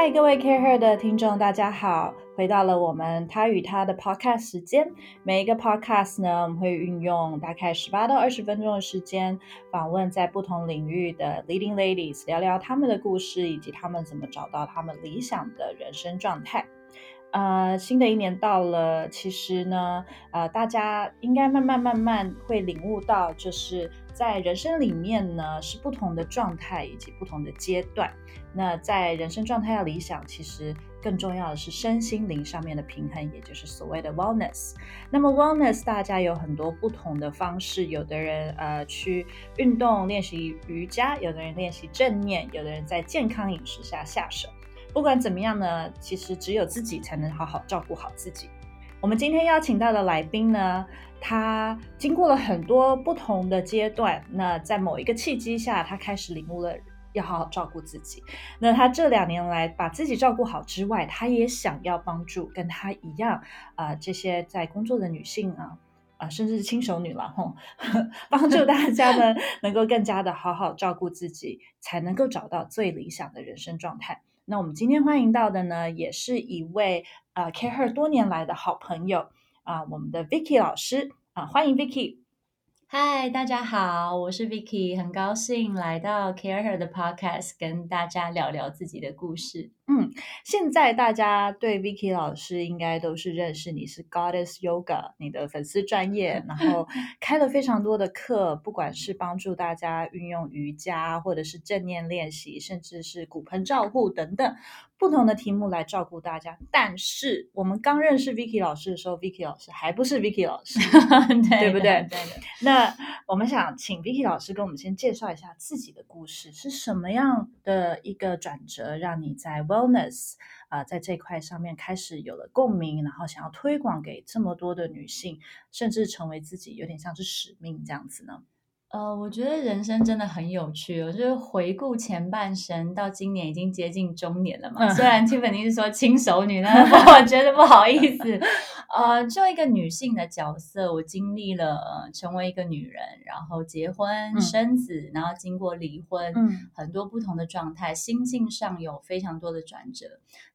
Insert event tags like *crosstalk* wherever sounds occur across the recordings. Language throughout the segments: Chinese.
嗨，各位 CAREhER 的听众，大家好！回到了我们他与他的 podcast 时间。每一个 podcast 呢，我们会运用大概十八到二十分钟的时间，访问在不同领域的 leading ladies，聊聊他们的故事，以及他们怎么找到他们理想的人生状态。呃，新的一年到了，其实呢，呃，大家应该慢慢慢慢会领悟到，就是在人生里面呢，是不同的状态以及不同的阶段。那在人生状态要理想，其实更重要的是身心灵上面的平衡，也就是所谓的 wellness。那么 wellness 大家有很多不同的方式，有的人呃去运动练习瑜伽，有的人练习正念，有的人在健康饮食下下手。不管怎么样呢，其实只有自己才能好好照顾好自己。我们今天邀请到的来宾呢，他经过了很多不同的阶段，那在某一个契机下，他开始领悟了要好好照顾自己。那他这两年来把自己照顾好之外，他也想要帮助跟他一样啊、呃、这些在工作的女性啊啊、呃，甚至是轻熟女了吼，*laughs* 帮助大家呢 *laughs* 能够更加的好好照顾自己，才能够找到最理想的人生状态。那我们今天欢迎到的呢，也是一位呃 CAREhER 多年来的好朋友啊、我们的 Vicky 老师啊、欢迎 Vicky。嗨，大家好，我是 Vicky，很高兴来到 CAREhER 的 Podcast，跟大家聊聊自己的故事。嗯，现在大家对 Vicky 老师应该都是认识你是 Goddess Yoga，你的粉丝专业，然后 *laughs* 开了非常多的课，不管是帮助大家运用瑜伽，或者是正念练习，甚至是骨盆照护等等。不同的题目来照顾大家，但是我们刚认识 Vicky 老师的时候，Vicky 老师还不是 Vicky 老师，*laughs* 对，对不对？对。那我们想请 Vicky 老师跟我们先介绍一下自己的故事，是什么样的一个转折，让你在 Wellness 啊、在这块上面开始有了共鸣，然后想要推广给这么多的女性，甚至成为自己有点像是使命这样子呢？呃，我觉得人生真的很有趣。我就是回顾前半生，到今年已经接近中年了嘛。虽然 Tiffany 是说轻熟女，但是 *laughs* 我觉得不好意思。呃，就一个女性的角色，我经历了、呃、成为一个女人，然后结婚、嗯、生子，然后经过离婚，嗯、很多不同的状态，心境上有非常多的转折。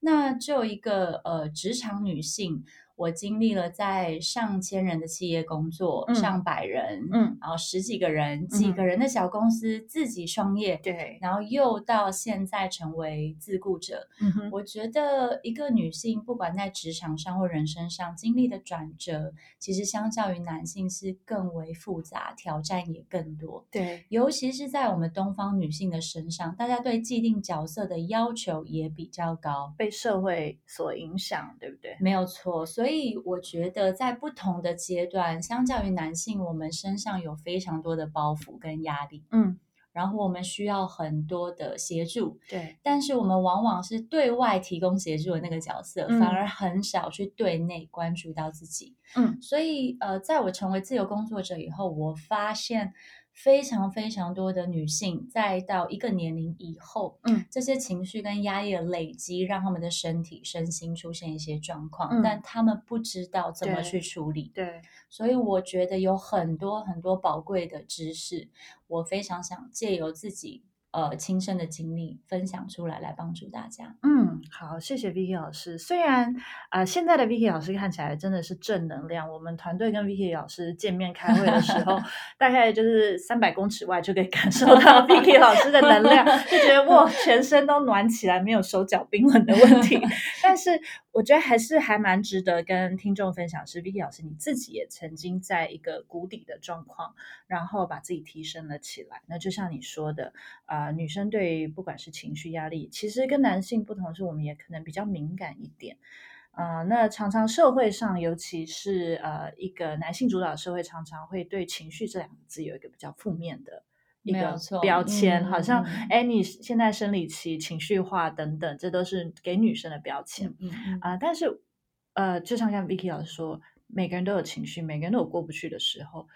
那就一个呃职场女性。我经历了在上千人的企业工作，嗯、上百人，嗯，然后十几个人、几个人的小公司，嗯、自己创业，对，然后又到现在成为自雇者。嗯哼，我觉得一个女性不管在职场上或人生上经历的转折，其实相较于男性是更为复杂，挑战也更多。对，尤其是在我们东方女性的身上，大家对既定角色的要求也比较高，被社会所影响，对不对？没有错，所以。所以我觉得，在不同的阶段，相较于男性，我们身上有非常多的包袱跟压力，嗯，然后我们需要很多的协助，对。但是我们往往是对外提供协助的那个角色，嗯，反而很少去对内关注到自己，嗯。所以，呃，在我成为自由工作者以后，我发现。非常非常多的女性，在到一个年龄以后，嗯，这些情绪跟压抑的累积，让他们的身体、身心出现一些状况，嗯，但他们不知道怎么去处理。对，对，所以我觉得有很多很多宝贵的知识，我非常想借由自己。呃，亲身的经历分享出来，来帮助大家。嗯，好，谢谢 Vicky 老师。虽然啊、呃，现在的 Vicky 老师看起来真的是正能量。我们团队跟 Vicky 老师见面开会的时候，*laughs* 大概就是三百公尺外就可以感受到 Vicky 老师的能量，就觉得哇，全身都暖起来，没有手脚冰冷的问题。*laughs* 但是我觉得还是还蛮值得跟听众分享，是 Vicky 老师你自己也曾经在一个谷底的状况，然后把自己提升了起来。那就像你说的啊。女生对于不管是情绪压力，其实跟男性不同，是我们也可能比较敏感一点。啊、那常常社会上，尤其是呃一个男性主导社会，常常会对情绪这两个字有一个比较负面的一个标签，好像哎、嗯，你现在生理期情绪化等等，这都是给女生的标签。嗯嗯啊、呃，但是呃，就像像 Vicky 老师说，每个人都有情绪，每个人都有过不去的时候，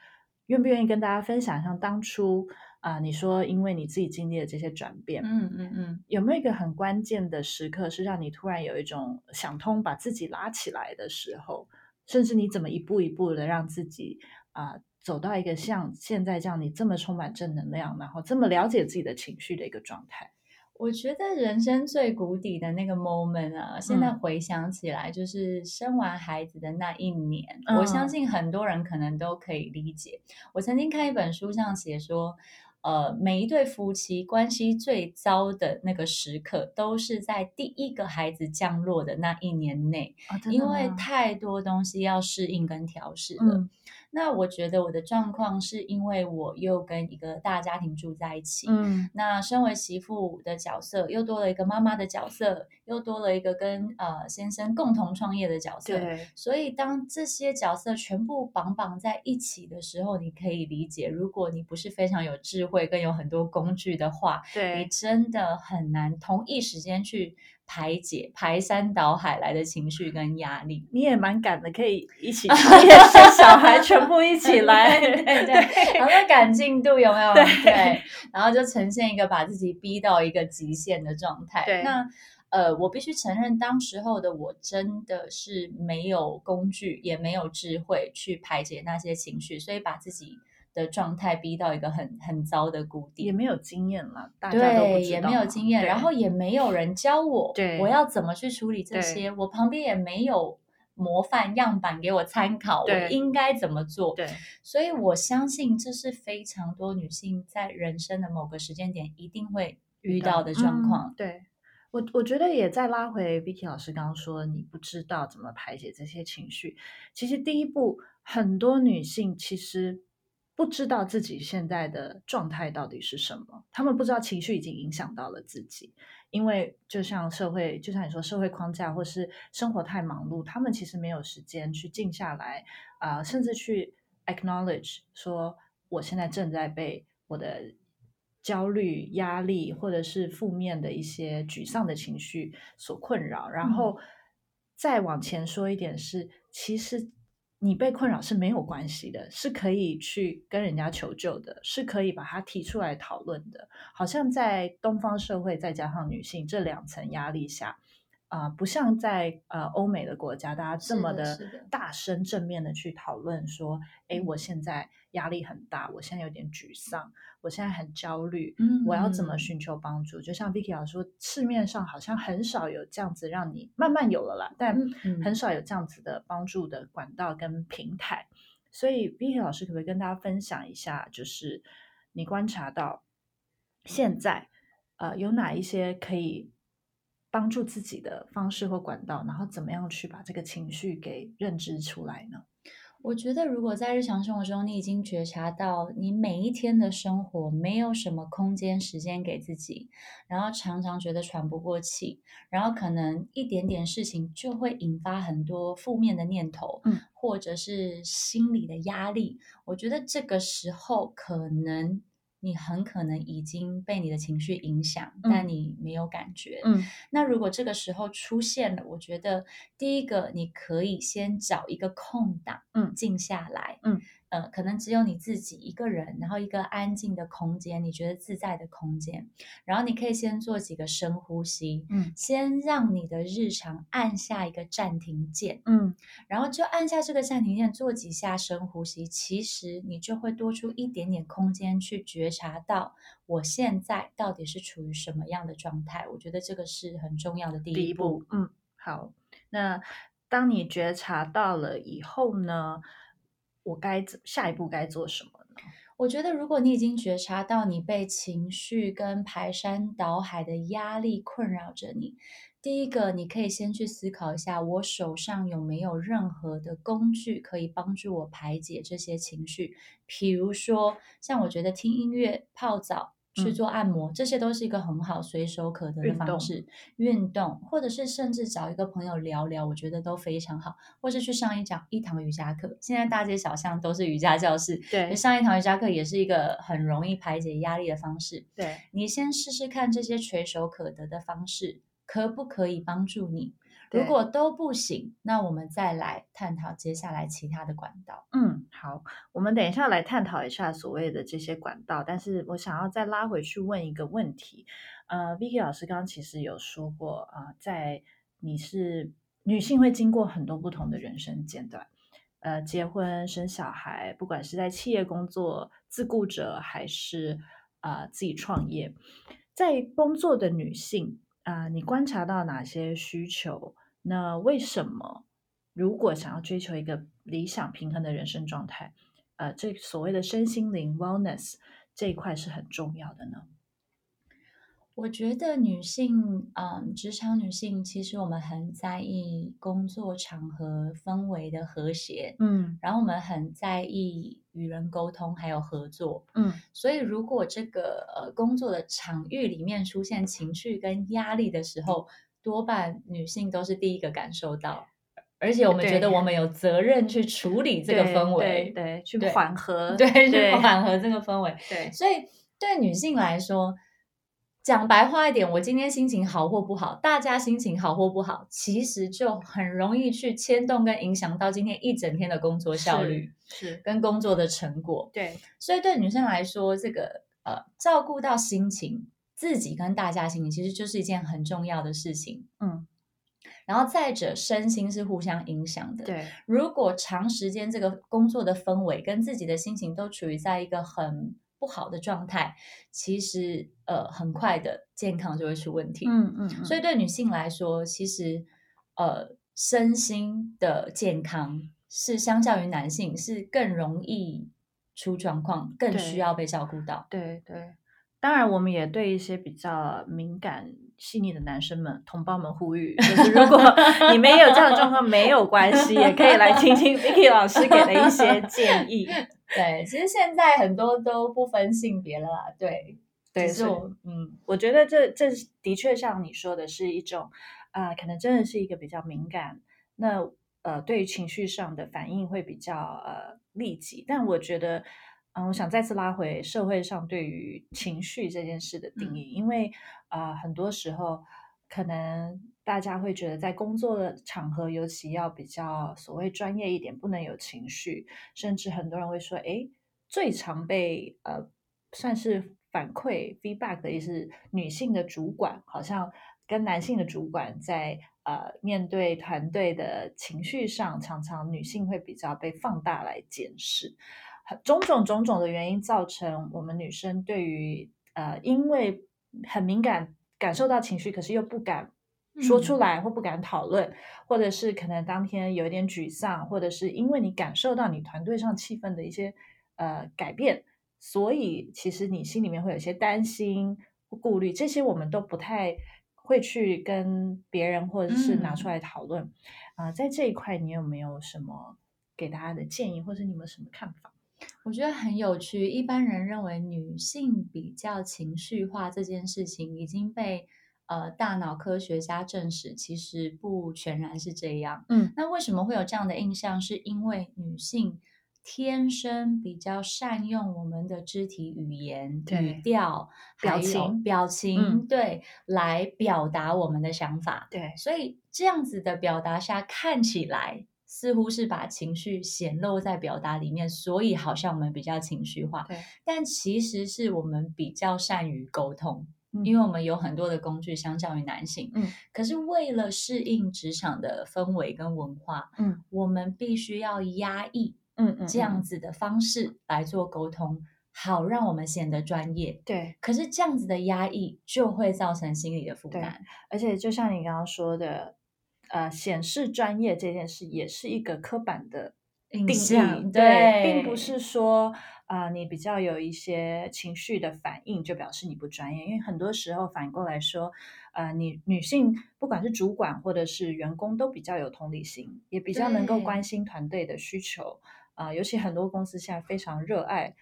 愿不愿意跟大家分享，像当初？啊、呃，你说因为你自己经历了这些转变，嗯嗯嗯，有没有一个很关键的时刻，是让你突然有一种想通，把自己拉起来的时候？甚至你怎么一步一步的让自己啊、呃、走到一个像现在这样你这么充满正能量，然后这么了解自己的情绪的一个状态？我觉得人生最谷底的那个 moment 啊，现在回想起来，就是生完孩子的那一年，嗯，我相信很多人可能都可以理解。我曾经看一本书上写说，呃，每一对夫妻关系最糟的那个时刻，都是在第一个孩子降落的那一年内，哦，因为太多东西要适应跟调试了。嗯那我觉得我的状况是因为我又跟一个大家庭住在一起，嗯，那身为媳妇的角色又多了一个妈妈的角色，又多了一个跟呃先生共同创业的角色，对，所以当这些角色全部绑绑在一起的时候，你可以理解，如果你不是非常有智慧跟有很多工具的话，对，你真的很难同一时间去。排解排山倒海来的情绪跟压力，你也蛮赶的，可以一起 *laughs* 创业生小孩，全部一起来，对对对，然后赶进度有没有？对，对，然后就呈现一个把自己逼到一个极限的状态。对，那呃，我必须承认，当时候的我真的是没有工具，也没有智慧去排解那些情绪，所以把自己。的状态逼到一个很很糟的谷底，也没有经验了，大家都对，也没有经验，然后也没有人教我，对，我要怎么去处理这些，我旁边也没有模范样板给我参考，我应该怎么做？对，所以我相信这是非常多女性在人生的某个时间点一定会遇到的状况。嗯、对我，我觉得也再拉回 Vicky 老师刚刚说，你不知道怎么排解这些情绪，其实第一步，很多女性其实。不知道自己现在的状态到底是什么，他们不知道情绪已经影响到了自己，因为就像社会，就像你说社会框架或是生活太忙碌，他们其实没有时间去静下来啊、呃，甚至去 acknowledge 说我现在正在被我的焦虑、压力或者是负面的一些沮丧的情绪所困扰，然后再往前说一点是，其实。你被困扰是没有关系的，是可以去跟人家求救的，是可以把它提出来讨论的。好像在东方社会，再加上女性这两层压力下，啊、呃，不像在呃欧美的国家，大家这么的大声正面的去讨论说，哎，我现在压力很大，我现在有点沮丧。我现在很焦虑，嗯，我要怎么寻求帮助？嗯、就像 Vicky 老师说，市面上好像很少有这样子让你慢慢有了啦，但很少有这样子的帮助的管道跟平台。所以 Vicky 老师可不可以跟大家分享一下，就是你观察到现在呃有哪一些可以帮助自己的方式或管道，然后怎么样去把这个情绪给认知出来呢？我觉得，如果在日常生活中，你已经觉察到你每一天的生活没有什么空间、时间给自己，然后常常觉得喘不过气，然后可能一点点事情就会引发很多负面的念头，嗯，或者是心理的压力。我觉得这个时候可能。你很可能已经被你的情绪影响，嗯，但你没有感觉。嗯，那如果这个时候出现了，我觉得第一个你可以先找一个空档，嗯，静下来，嗯。呃，可能只有你自己一个人，然后一个安静的空间，你觉得自在的空间，然后你可以先做几个深呼吸，嗯，先让你的日常按下一个暂停键，嗯，然后就按下这个暂停键，做几下深呼吸，其实你就会多出一点点空间去觉察到我现在到底是处于什么样的状态。我觉得这个是很重要的第一步。第一步，嗯，好，那当你觉察到了以后呢？我该怎下一步该做什么呢？我觉得，如果你已经觉察到你被情绪跟排山倒海的压力困扰着你，第一个，你可以先去思考一下，我手上有没有任何的工具可以帮助我排解这些情绪？比如说，像我觉得听音乐、泡澡。去做按摩，这些都是一个很好随手可得的方式。运动，运动，或者是甚至找一个朋友聊聊，我觉得都非常好。或是去上一讲一堂瑜伽课，现在大街小巷都是瑜伽教室，对，上一堂瑜伽课也是一个很容易排解压力的方式。对，你先试试看这些垂手可得的方式，可不可以帮助你？如果都不行，那我们再来探讨接下来其他的管道。嗯，好，我们等一下来探讨一下所谓的这些管道。但是我想要再拉回去问一个问题。呃，Vicky 老师刚刚其实有说过啊，呃，在你是女性会经过很多不同的人生阶段，呃，结婚、生小孩，不管是在企业工作、自雇者，还是啊，呃，自己创业。在工作的女性啊、你观察到哪些需求？那为什么如果想要追求一个理想平衡的人生状态，呃，这所谓的身心灵 wellness 这一块是很重要的呢？我觉得女性，嗯，职场女性，其实我们很在意工作场合氛围的和谐，嗯，然后我们很在意与人沟通还有合作，嗯，所以如果这个呃工作的场域里面出现情绪跟压力的时候，多半女性都是第一个感受到，而且我们觉得我们。有责任去处理这个氛围，对，对，对，去缓和，对，对，去缓和这个氛围，对，所以对女性来说。讲白话一点，我今天心情好或不好，大家心情好或不好，其实就很容易去牵动跟影响到今天一整天的工作效率，是，是跟工作的成果。对，所以对女生来说，这个呃，照顾到心情，自己跟大家心情，其实就是一件很重要的事情。嗯，然后再者，身心是互相影响的。对，如果长时间这个工作的氛围跟自己的心情都处于在一个很不好的状态，其实呃很快的健康就会出问题。嗯嗯，嗯，所以对女性来说，其实呃身心的健康是相较于男性是更容易出状况，更需要被照顾到。对对，对，当然我们也对一些比较敏感细腻的男生们同胞们呼吁，就是如果你们也有这样的状况，没有关系，也可以来听听 Vicky 老师给的一些建议。*laughs* 对，其实现在很多都不分性别了啦。对，对，是嗯，我觉得这这的确像你说的是一种啊、呃，可能真的是一个比较敏感，那呃，对于情绪上的反应会比较呃立即。但我觉得，嗯、呃，我想再次拉回社会上对于情绪这件事的定义，嗯、因为啊、呃，很多时候可能。大家会觉得，在工作的场合，尤其要比较所谓专业一点，不能有情绪。甚至很多人会说：“哎，最常被呃算是反馈 feedback 的，也是女性的主管，好像跟男性的主管在呃面对团队的情绪上，常常女性会比较被放大来检视。种种种种的原因，造成我们女生对于呃，因为很敏感，感受到情绪，可是又不敢。”说出来或不敢讨论，或者是可能当天有一点沮丧，或者是因为你感受到你团队上气氛的一些呃改变，所以其实你心里面会有一些担心、顾虑，这些我们都不太会去跟别人或者是拿出来讨论啊、嗯呃。在这一块，你有没有什么给大家的建议，或者你们有什么看法？我觉得很有趣。一般人认为女性比较情绪化这件事情已经被。呃，大脑科学家证实，其实不全然是这样。嗯，那为什么会有这样的印象？是因为女性天生比较善用我们的肢体语言、语调、表情、表情，嗯、对，来表达我们的想法。对，所以这样子的表达下，看起来似乎是把情绪显露在表达里面，所以好像我们比较情绪化。对，但其实是我们比较善于沟通。因为我们有很多的工具，相较于男性，嗯，可是为了适应职场的氛围跟文化，嗯，我们必须要压抑，嗯嗯，这样子的方式来做沟通，嗯嗯、好让我们显得专业。对，可是这样子的压抑就会造成心理的负担，而且就像你刚刚说的，呃，显示专业这件事也是一个刻板的定义，对，对，并不是说。啊、呃，你比较有一些情绪的反应，就表示你不专业。因为很多时候反过来说，呃，你女性不管是主管或者是员工，都比较有同理心，也比较能够关心团队的需求。啊、呃，尤其很多公司现在非常热爱，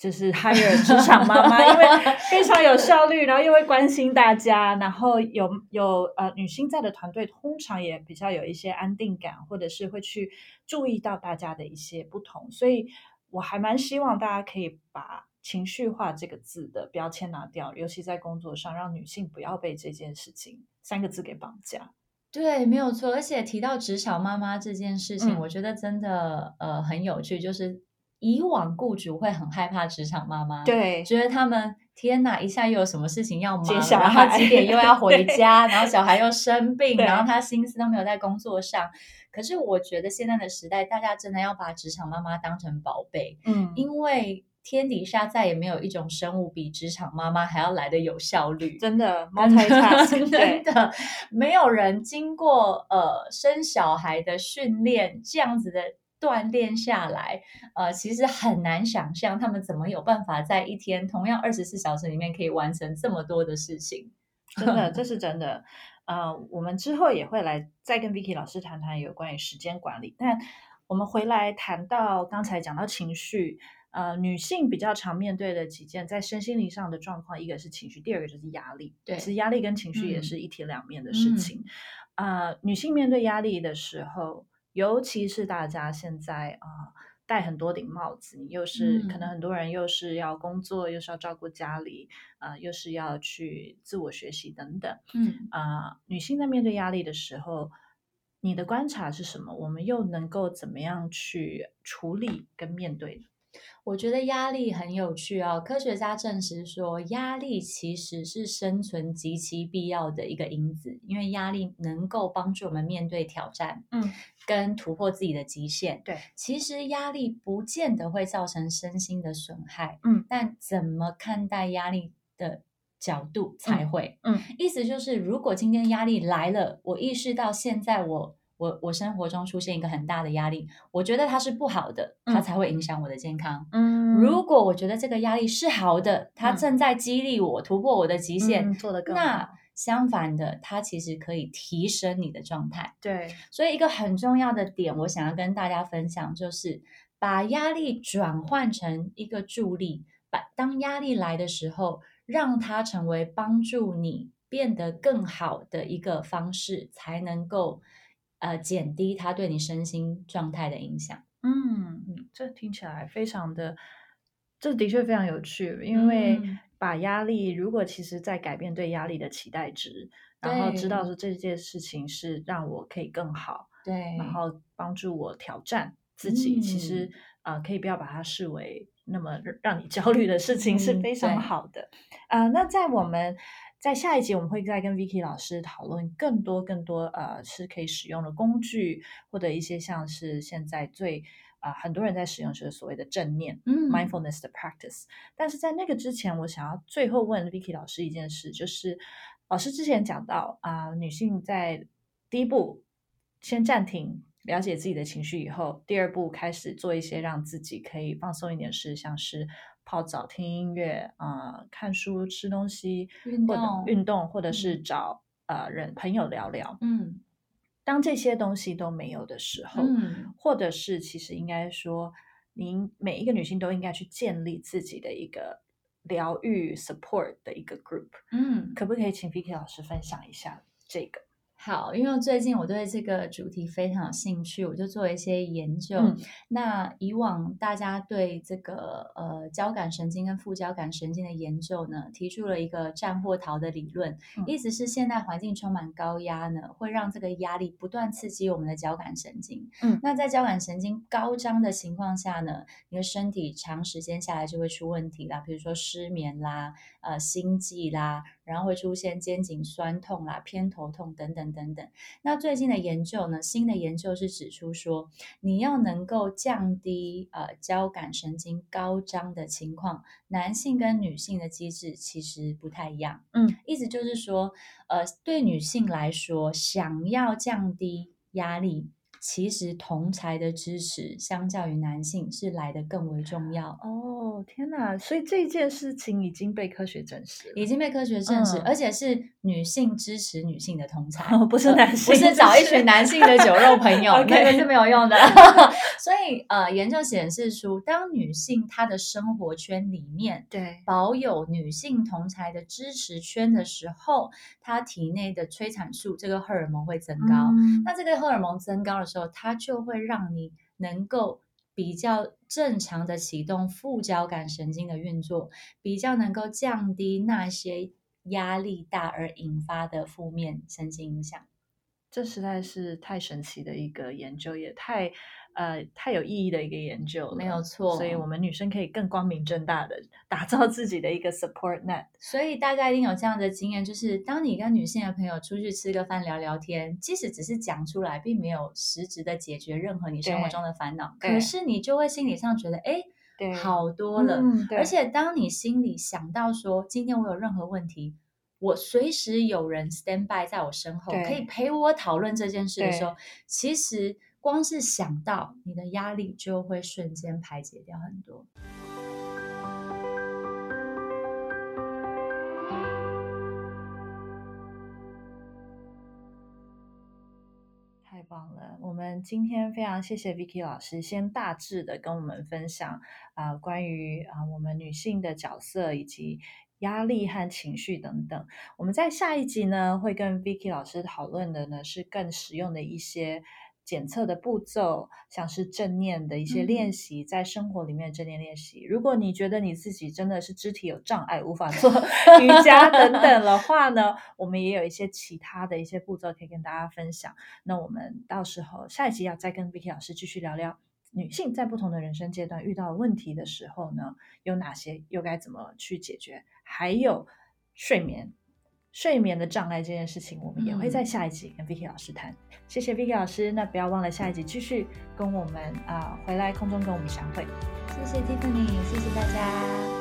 就是 hire 职场妈妈，因为非常有效率，然后又会关心大家，然后有有呃女性在的团队，通常也比较有一些安定感，或者是会去注意到大家的一些不同，所以。我还蛮希望大家可以把“情绪化”这个字的标签拿掉，尤其在工作上，让女性不要被这件事情三个字给绑架。对，没有错。而且提到职场妈妈这件事情，嗯、我觉得真的呃很有趣。就是以往雇主会很害怕职场妈妈，对，觉得他们天哪，一下又有什么事情要忙，然后几点又要 *laughs* 回家，然后小孩又生病，然后他心思都没有在工作上。可是我觉得现在的时代，大家真的要把职场妈妈当成宝贝，嗯，因为天底下再也没有一种生物比职场妈妈还要来的有效率，真的，multitasking，*laughs* 真的，没有人经过呃生小孩的训练这样子的锻炼下来，呃，其实很难想象他们怎么有办法在一天同样二十四小时里面可以完成这么多的事情。真的，*laughs* 这是真的。呃，我们之后也会来再跟 Vicky 老师谈谈有关于时间管理，但我们回来谈到刚才讲到情绪。呃，女性比较常面对的几件在身心灵上的状况，一个是情绪，第二个就是压力。对，其实压力跟情绪也是一体两面的事情。啊、嗯呃，女性面对压力的时候，尤其是大家现在啊、呃、戴很多顶帽子，你又是、嗯、可能很多人又是要工作，又是要照顾家里，啊、呃，又是要去自我学习等等。嗯啊、呃，女性在面对压力的时候，你的观察是什么？我们又能够怎么样去处理跟面对？我觉得压力很有趣哦。科学家证实说，压力其实是生存极其必要的一个因子，因为压力能够帮助我们面对挑战，嗯，跟突破自己的极限。对，其实压力不见得会造成身心的损害，嗯，但怎么看待压力的角度才会，嗯，嗯，意思就是，如果今天压力来了，我意识到现在我。我我生活中出现一个很大的压力，我觉得它是不好的，它才会影响我的健康。嗯，如果我觉得这个压力是好的，它正在激励我突破我的极限，嗯、做得更好。那相反的，它其实可以提升你的状态。对，所以一个很重要的点，我想要跟大家分享，就是把压力转换成一个助力，把当压力来的时候，让它成为帮助你变得更好的一个方式，才能够。呃，减低它对你身心状态的影响。嗯，这听起来非常的，这的确非常有趣。因为把压力，如果其实在改变对压力的期待值，然后知道说这件事情是让我可以更好，对，然后帮助我挑战自己，嗯、其实啊、呃，可以不要把它视为那么让你焦虑的事情，是非常好的。啊、嗯呃，那在我们。在下一集，我们会再跟 Vicky 老师讨论更多更多呃，是可以使用的工具，或者一些像是现在最啊、呃、很多人在使用是所谓的正念，嗯，mindfulness 的 practice。但是在那个之前，我想要最后问 Vicky 老师一件事，就是老师之前讲到啊、呃，女性在第一步先暂停了解自己的情绪以后，第二步开始做一些让自己可以放松一点事，像是。泡澡、听音乐、啊、呃、看书、吃东西、运动、或者运动，或者是找、嗯、呃人朋友聊聊。嗯，当这些东西都没有的时候，嗯，或者是其实应该说，您每一个女性都应该去建立自己的一个疗愈 support 的一个 group。嗯，可不可以请 Vicky 老师分享一下这个？好，因为最近我对这个主题非常有兴趣，我就做了一些研究。嗯、那以往大家对这个呃交感神经跟副交感神经的研究呢，提出了一个战或逃的理论，嗯、意思是现代环境充满高压呢，会让这个压力不断刺激我们的交感神经。嗯，那在交感神经高张的情况下呢，你的身体长时间下来就会出问题啦，比如说失眠啦、呃心悸啦，然后会出现肩颈酸痛啦、偏头痛等等。等等，那最近的研究呢？新的研究是指出说，你要能够降低呃交感神经高张的情况，男性跟女性的机制其实不太一样。嗯，意思就是说，呃，对女性来说，想要降低压力。其实同才的支持，相较于男性是来的更为重要。哦，天哪！所以这件事情已经被科学证实了，已经被科学证实，嗯、而且是女性支持女性的同才，哦、不是男性，不是找一群男性的酒肉朋友，*laughs* 那个是没有用的。*laughs* 所以，呃，研究显示出，当女性她的生活圈里面对保有女性同才的支持圈的时候，她体内的催产素这个荷尔蒙会增高。嗯、那这个荷尔蒙增高的时候，它就会让你能够比较正常的启动副交感神经的运作，比较能够降低那些压力大而引发的负面神经影响。这实在是太神奇的一个研究，也太呃太有意义的一个研究了。没有错，所以我们女生可以更光明正大的打造自己的一个 support net。所以大家一定有这样的经验，就是当你跟女性的朋友出去吃个饭聊聊天，即使只是讲出来，并没有实质的解决任何你生活中的烦恼，可是你就会心理上觉得，哎。好多了。嗯、而且当你心里想到说，今天我有任何问题，我随时有人 stand by 在我身后，可以陪我讨论这件事的时候，其实光是想到你的压力就会瞬间排解掉很多。太棒了！我们今天非常谢谢 Vicky 老师，先大致的跟我们分享啊、关于啊、我们女性的角色以及压力和情绪等等。我们在下一集呢，会跟 Vicky 老师讨论的呢是更实用的一些。检测的步骤，像是正念的一些练习，在生活里面正念练习。如果你觉得你自己真的是肢体有障碍，无法做 *laughs* 瑜伽等等的话呢，我们也有一些其他的一些步骤可以跟大家分享。那我们到时候下一集要再跟 Vicky 老师继续聊聊女性在不同的人生阶段遇到问题的时候呢，有哪些，又该怎么去解决，还有睡眠。睡眠的障碍这件事情，我们也会在下一集跟 Vicky 老师谈。嗯、谢谢 Vicky 老师，那不要忘了下一集继续跟我们啊、呃、回来空中跟我们相会。谢谢 Tiffany，谢谢大家。